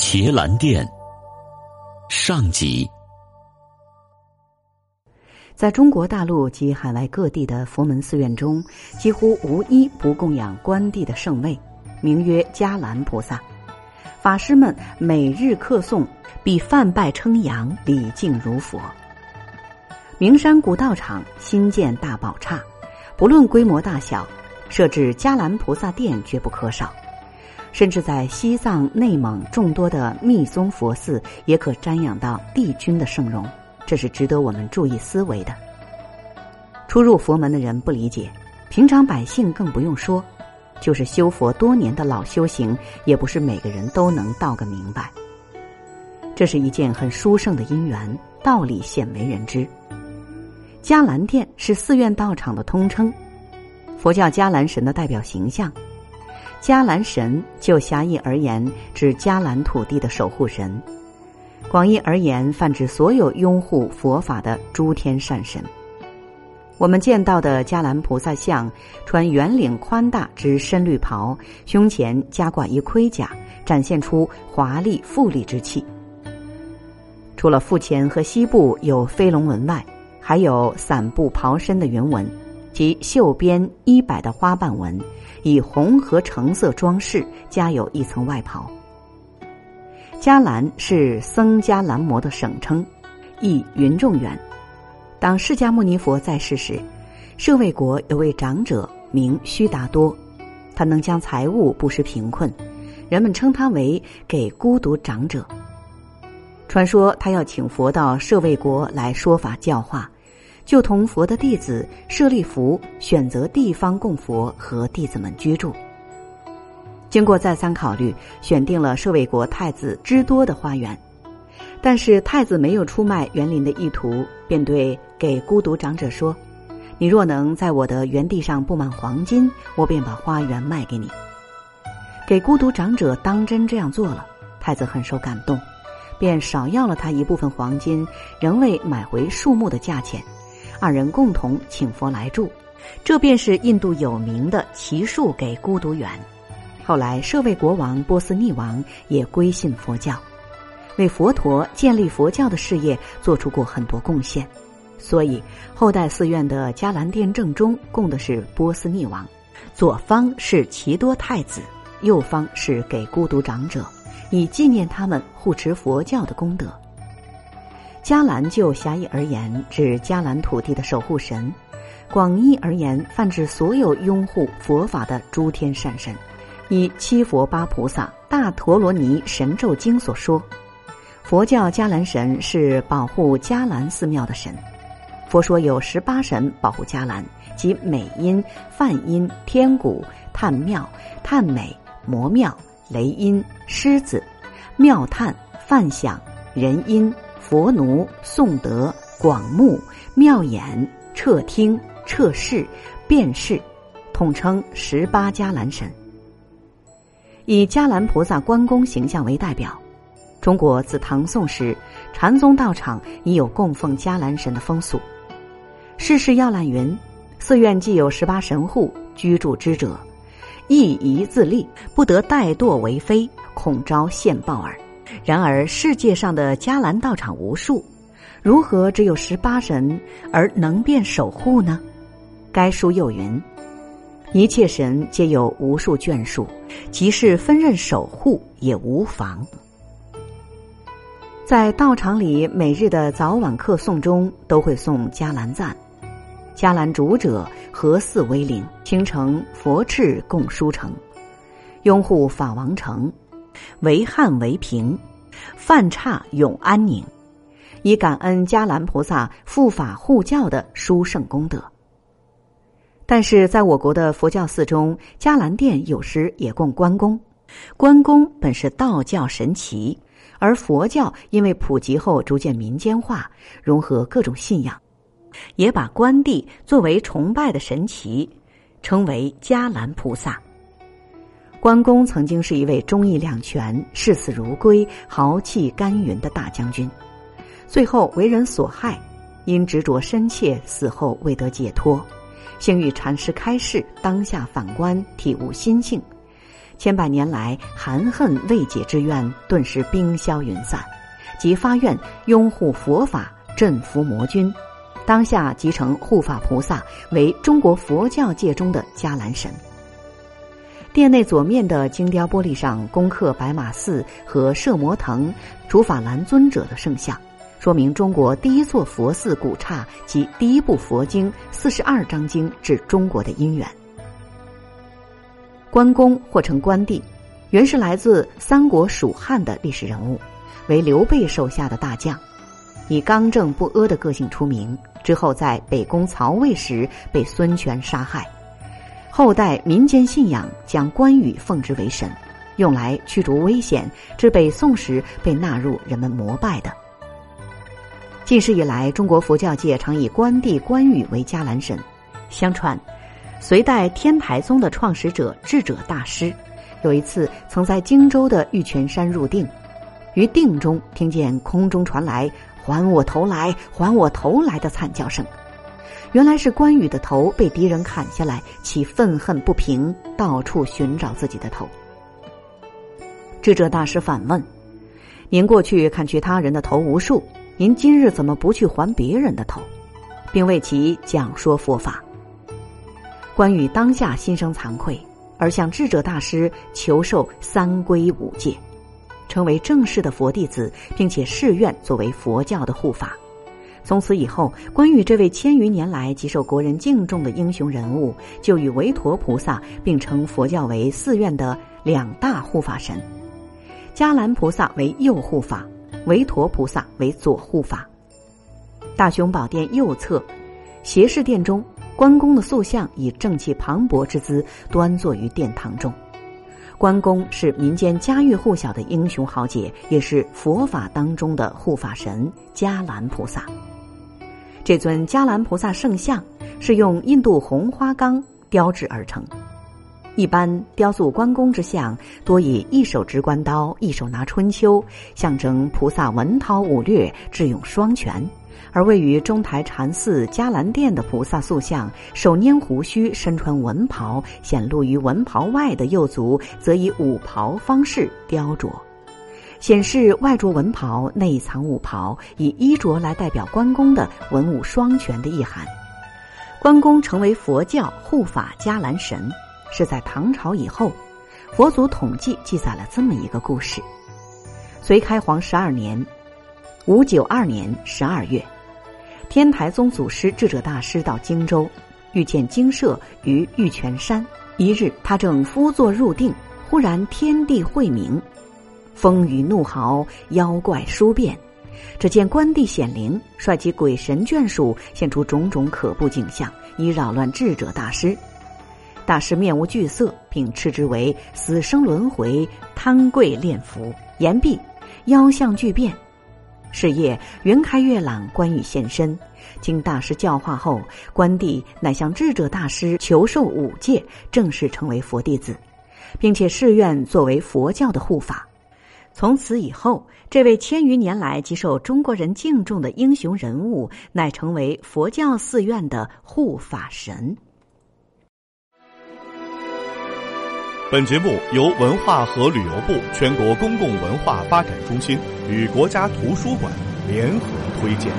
伽蓝殿上集。在中国大陆及海外各地的佛门寺院中，几乎无一不供养关帝的圣位，名曰伽蓝菩萨。法师们每日课诵，比梵拜称扬，礼敬如佛。名山古道场新建大宝刹，不论规模大小，设置伽蓝菩萨殿绝不可少。甚至在西藏、内蒙众多的密宗佛寺，也可瞻仰到帝君的圣容。这是值得我们注意思维的。初入佛门的人不理解，平常百姓更不用说，就是修佛多年的老修行，也不是每个人都能道个明白。这是一件很殊胜的因缘，道理鲜为人知。迦蓝殿是寺院道场的通称，佛教迦蓝神的代表形象。迦蓝神就狭义而言，指迦蓝土地的守护神。广义而言，泛指所有拥护佛法的诸天善神。我们见到的迦蓝菩萨像，穿圆领宽大之深绿袍，胸前加挂一盔甲，展现出华丽富丽之气。除了腹前和膝部有飞龙纹外，还有散布袍身的云纹，及袖边衣摆的花瓣纹，以红和橙色装饰，加有一层外袍。迦蓝是僧伽蓝摩的省称，意云众远。当释迦牟尼佛在世时，舍卫国有位长者名须达多，他能将财物布施贫困，人们称他为给孤独长者。传说他要请佛到舍卫国来说法教化，就同佛的弟子舍利弗选择地方供佛和弟子们居住。经过再三考虑，选定了舍卫国太子之多的花园，但是太子没有出卖园林的意图，便对给孤独长者说：“你若能在我的园地上布满黄金，我便把花园卖给你。”给孤独长者当真这样做了，太子很受感动，便少要了他一部分黄金，仍未买回树木的价钱，二人共同请佛来住，这便是印度有名的奇树给孤独园。后来，舍卫国王波斯匿王也归信佛教，为佛陀建立佛教的事业做出过很多贡献。所以，后代寺院的伽蓝殿正中供的是波斯匿王，左方是奇多太子，右方是给孤独长者，以纪念他们护持佛教的功德。迦蓝就狭义而言，指迦蓝土地的守护神；广义而言，泛指所有拥护佛法的诸天善神。以七佛八菩萨大陀罗尼神咒经所说，佛教迦蓝神是保护迦蓝寺庙的神。佛说有十八神保护迦蓝，即美音、梵音、天鼓、探妙、探美、魔妙、雷音、狮子、妙探、梵响、人音、佛奴、颂德、广目、妙眼、彻听、彻视、辨识，统称十八伽蓝神。以伽蓝菩萨关公形象为代表，中国自唐宋时禅宗道场已有供奉伽蓝神的风俗。世事要览云：寺院既有十八神户居住之者，亦宜自立，不得怠惰为非，恐招现报耳。然而世界上的迦蓝道场无数，如何只有十八神而能辨守护呢？该书又云。一切神皆有无数眷属，即是分任守护也无妨。在道场里，每日的早晚课诵中都会诵伽蓝赞。迦蓝主者何似威灵？倾城佛敕共书成，拥护法王城，为汉为平，犯差永安宁，以感恩伽蓝菩萨护法护教的殊胜功德。但是在我国的佛教寺中，伽蓝殿有时也供关公。关公本是道教神奇，而佛教因为普及后逐渐民间化，融合各种信仰，也把关帝作为崇拜的神奇，称为迦蓝菩萨。关公曾经是一位忠义两全、视死如归、豪气干云的大将军，最后为人所害，因执着深切，死后未得解脱。幸遇禅师开示，当下反观体悟心性，千百年来含恨未解之怨顿时冰消云散，即发愿拥护佛法，镇伏魔君。当下即成护法菩萨，为中国佛教界中的迦蓝神。殿内左面的精雕玻璃上攻刻白马寺和摄摩腾、竺法兰尊者的圣像，说明中国第一座佛寺古刹及第一部佛经四十二章经至中国的因缘。关公或称关帝，原是来自三国蜀汉的历史人物，为刘备手下的大将，以刚正不阿的个性出名。之后在北宫曹魏时被孙权杀害，后代民间信仰将关羽奉之为神，用来驱逐危险。至北宋时被纳入人们膜拜的。近世以来，中国佛教界常以关帝、关羽为伽蓝神。相传。隋代天台宗的创始者智者大师，有一次曾在荆州的玉泉山入定，于定中听见空中传来“还我头来，还我头来”的惨叫声，原来是关羽的头被敌人砍下来，其愤恨不平，到处寻找自己的头。智者大师反问：“您过去砍去他人的头无数，您今日怎么不去还别人的头？”并为其讲说佛法。关羽当下心生惭愧，而向智者大师求受三皈五戒，成为正式的佛弟子，并且誓愿作为佛教的护法。从此以后，关羽这位千余年来极受国人敬重的英雄人物，就与韦陀菩萨并称佛教为寺院的两大护法神。迦兰菩萨为右护法，韦陀菩萨为左护法。大雄宝殿右侧，斜视殿中。关公的塑像以正气磅礴之姿端坐于殿堂中。关公是民间家喻户晓的英雄豪杰，也是佛法当中的护法神迦兰菩萨。这尊迦兰菩萨圣像是用印度红花岗雕制而成。一般雕塑关公之像多以一手执关刀，一手拿春秋，象征菩萨文韬武略，智勇双全。而位于中台禅寺迦兰殿的菩萨塑像，手拈胡须，身穿文袍，显露于文袍外的右足，则以武袍方式雕琢，显示外着文袍，内藏武袍，以衣着来代表关公的文武双全的意涵。关公成为佛教护法迦兰神，是在唐朝以后。佛祖统计记载了这么一个故事：隋开皇十二年，五九二年十二月。天台宗祖师智者大师到荆州，遇见精舍于玉泉山。一日，他正敷坐入定，忽然天地晦明，风雨怒号，妖怪殊变。只见关帝显灵，率其鬼神眷属，现出种种可怖景象，以扰乱智者大师。大师面无惧色，并斥之为死生轮回，贪贵恋福。言毕，妖相巨变。是夜云开月朗，关羽现身。经大师教化后，关帝乃向智者大师求受五戒，正式成为佛弟子，并且誓愿作为佛教的护法。从此以后，这位千余年来极受中国人敬重的英雄人物，乃成为佛教寺院的护法神。本节目由文化和旅游部全国公共文化发展中心与国家图书馆联合推荐。